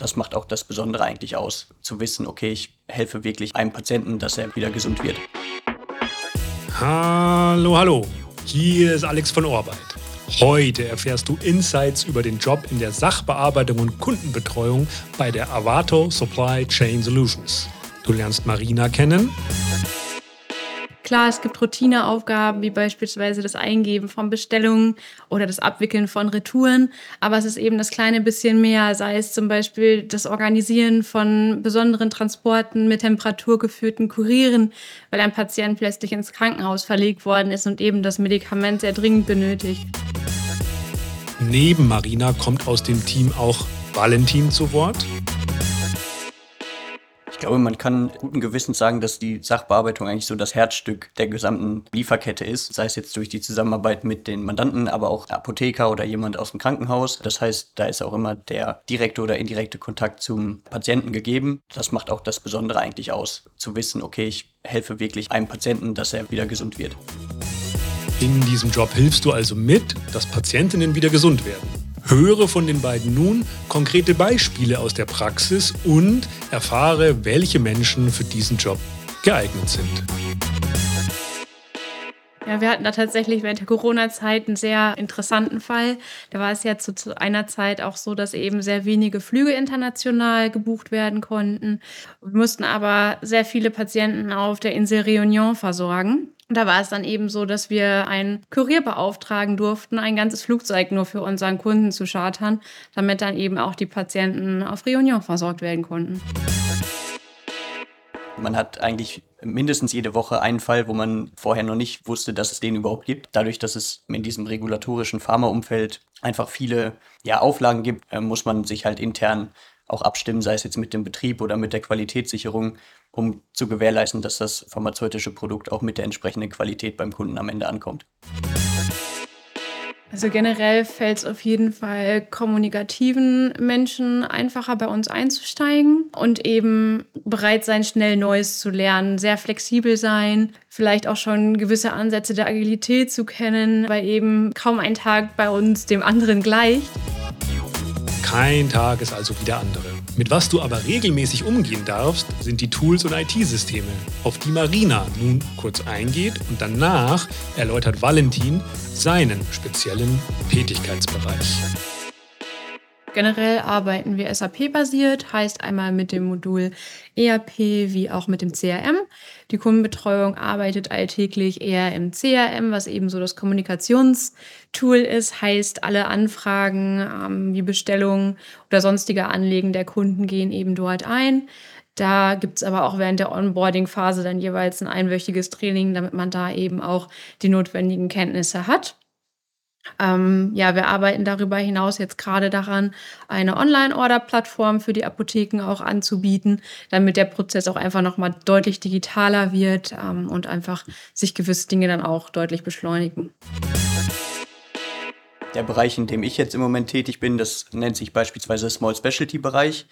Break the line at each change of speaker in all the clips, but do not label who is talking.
Das macht auch das Besondere eigentlich aus, zu wissen, okay, ich helfe wirklich einem Patienten, dass er wieder gesund wird.
Hallo, hallo. Hier ist Alex von Orbeit. Heute erfährst du Insights über den Job in der Sachbearbeitung und Kundenbetreuung bei der Avato Supply Chain Solutions. Du lernst Marina kennen.
Klar, es gibt Routineaufgaben, wie beispielsweise das Eingeben von Bestellungen oder das Abwickeln von Retouren. Aber es ist eben das kleine bisschen mehr, sei es zum Beispiel das Organisieren von besonderen Transporten mit temperaturgeführten Kurieren, weil ein Patient plötzlich ins Krankenhaus verlegt worden ist und eben das Medikament sehr dringend benötigt.
Neben Marina kommt aus dem Team auch Valentin zu Wort.
Ich glaube, man kann guten Gewissens sagen, dass die Sachbearbeitung eigentlich so das Herzstück der gesamten Lieferkette ist, sei es jetzt durch die Zusammenarbeit mit den Mandanten, aber auch Apotheker oder jemand aus dem Krankenhaus. Das heißt, da ist auch immer der direkte oder indirekte Kontakt zum Patienten gegeben. Das macht auch das Besondere eigentlich aus, zu wissen, okay, ich helfe wirklich einem Patienten, dass er wieder gesund wird.
In diesem Job hilfst du also mit, dass Patientinnen wieder gesund werden. Höre von den beiden nun konkrete Beispiele aus der Praxis und erfahre, welche Menschen für diesen Job geeignet sind.
Ja, wir hatten da tatsächlich während der Corona-Zeit einen sehr interessanten Fall. Da war es ja zu, zu, einer Zeit auch so, dass eben sehr wenige Flüge international gebucht werden konnten. Wir mussten aber sehr viele Patienten auf der Insel Réunion versorgen. Da war es dann eben so, dass wir einen Kurier beauftragen durften, ein ganzes Flugzeug nur für unseren Kunden zu chartern, damit dann eben auch die Patienten auf Réunion versorgt werden konnten.
Man hat eigentlich mindestens jede Woche einen Fall, wo man vorher noch nicht wusste, dass es den überhaupt gibt. Dadurch, dass es in diesem regulatorischen Pharmaumfeld einfach viele ja, Auflagen gibt, äh, muss man sich halt intern auch abstimmen, sei es jetzt mit dem Betrieb oder mit der Qualitätssicherung, um zu gewährleisten, dass das pharmazeutische Produkt auch mit der entsprechenden Qualität beim Kunden am Ende ankommt.
Also generell fällt es auf jeden Fall kommunikativen Menschen einfacher bei uns einzusteigen und eben bereit sein, schnell Neues zu lernen, sehr flexibel sein, vielleicht auch schon gewisse Ansätze der Agilität zu kennen, weil eben kaum ein Tag bei uns dem anderen gleicht.
Kein Tag ist also wie der andere. Mit was du aber regelmäßig umgehen darfst, sind die Tools und IT-Systeme, auf die Marina nun kurz eingeht und danach erläutert Valentin seinen speziellen Tätigkeitsbereich.
Generell arbeiten wir SAP-basiert, heißt einmal mit dem Modul ERP wie auch mit dem CRM. Die Kundenbetreuung arbeitet alltäglich eher im CRM, was eben so das Kommunikationstool ist, heißt alle Anfragen ähm, wie Bestellungen oder sonstige Anliegen der Kunden gehen eben dort ein. Da gibt es aber auch während der Onboarding-Phase dann jeweils ein einwöchiges Training, damit man da eben auch die notwendigen Kenntnisse hat. Ähm, ja, wir arbeiten darüber hinaus jetzt gerade daran, eine Online-Order-Plattform für die Apotheken auch anzubieten, damit der Prozess auch einfach nochmal deutlich digitaler wird ähm, und einfach sich gewisse Dinge dann auch deutlich beschleunigen.
Der Bereich, in dem ich jetzt im Moment tätig bin, das nennt sich beispielsweise Small Specialty Bereich.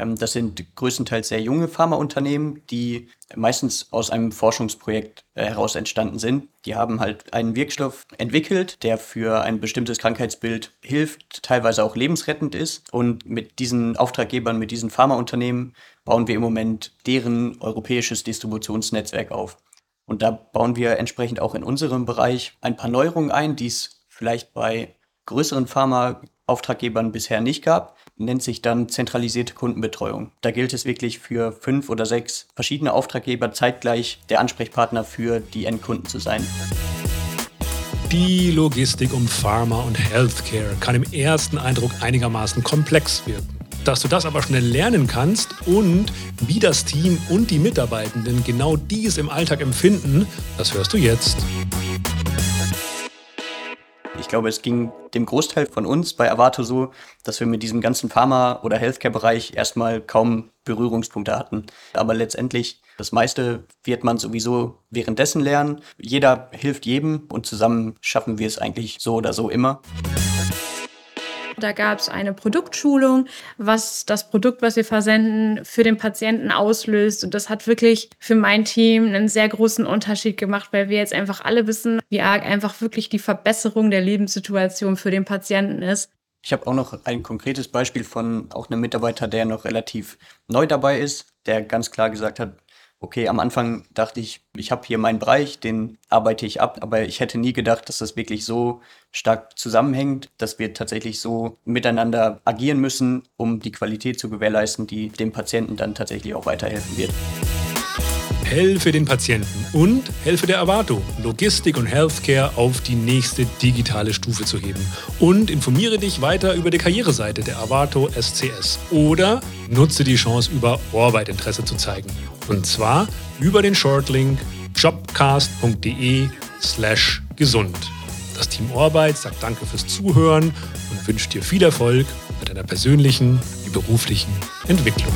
Ähm, das sind größtenteils sehr junge Pharmaunternehmen, die meistens aus einem Forschungsprojekt äh, heraus entstanden sind. Die haben halt einen Wirkstoff entwickelt, der für ein bestimmtes Krankheitsbild hilft, teilweise auch lebensrettend ist. Und mit diesen Auftraggebern, mit diesen Pharmaunternehmen bauen wir im Moment deren europäisches Distributionsnetzwerk auf. Und da bauen wir entsprechend auch in unserem Bereich ein paar Neuerungen ein, die es vielleicht bei größeren Pharma-Auftraggebern bisher nicht gab nennt sich dann zentralisierte Kundenbetreuung. Da gilt es wirklich für fünf oder sechs verschiedene Auftraggeber zeitgleich der Ansprechpartner für die Endkunden zu sein.
Die Logistik um Pharma und Healthcare kann im ersten Eindruck einigermaßen komplex wirken. Dass du das aber schnell lernen kannst und wie das Team und die Mitarbeitenden genau dies im Alltag empfinden, das hörst du jetzt.
Ich glaube, es ging dem Großteil von uns bei Avato so, dass wir mit diesem ganzen Pharma- oder Healthcare-Bereich erstmal kaum Berührungspunkte hatten. Aber letztendlich, das meiste wird man sowieso währenddessen lernen. Jeder hilft jedem und zusammen schaffen wir es eigentlich so oder so immer.
Da gab es eine Produktschulung, was das Produkt, was wir versenden, für den Patienten auslöst. Und das hat wirklich für mein Team einen sehr großen Unterschied gemacht, weil wir jetzt einfach alle wissen, wie arg einfach wirklich die Verbesserung der Lebenssituation für den Patienten ist.
Ich habe auch noch ein konkretes Beispiel von auch einem Mitarbeiter, der noch relativ neu dabei ist, der ganz klar gesagt hat, okay, am Anfang dachte ich, ich habe hier meinen Bereich, den arbeite ich ab, aber ich hätte nie gedacht, dass das wirklich so stark zusammenhängt, dass wir tatsächlich so miteinander agieren müssen, um die Qualität zu gewährleisten, die dem Patienten dann tatsächlich auch weiterhelfen wird.
Helfe den Patienten und helfe der Avato, Logistik und Healthcare auf die nächste digitale Stufe zu heben. Und informiere dich weiter über die Karriereseite der Avato SCS. Oder nutze die Chance, über Orbeit Interesse zu zeigen. Und zwar über den Shortlink jobcast.de slash gesund. Das Team Orbeit sagt Danke fürs Zuhören und wünscht dir viel Erfolg bei deiner persönlichen wie beruflichen Entwicklung.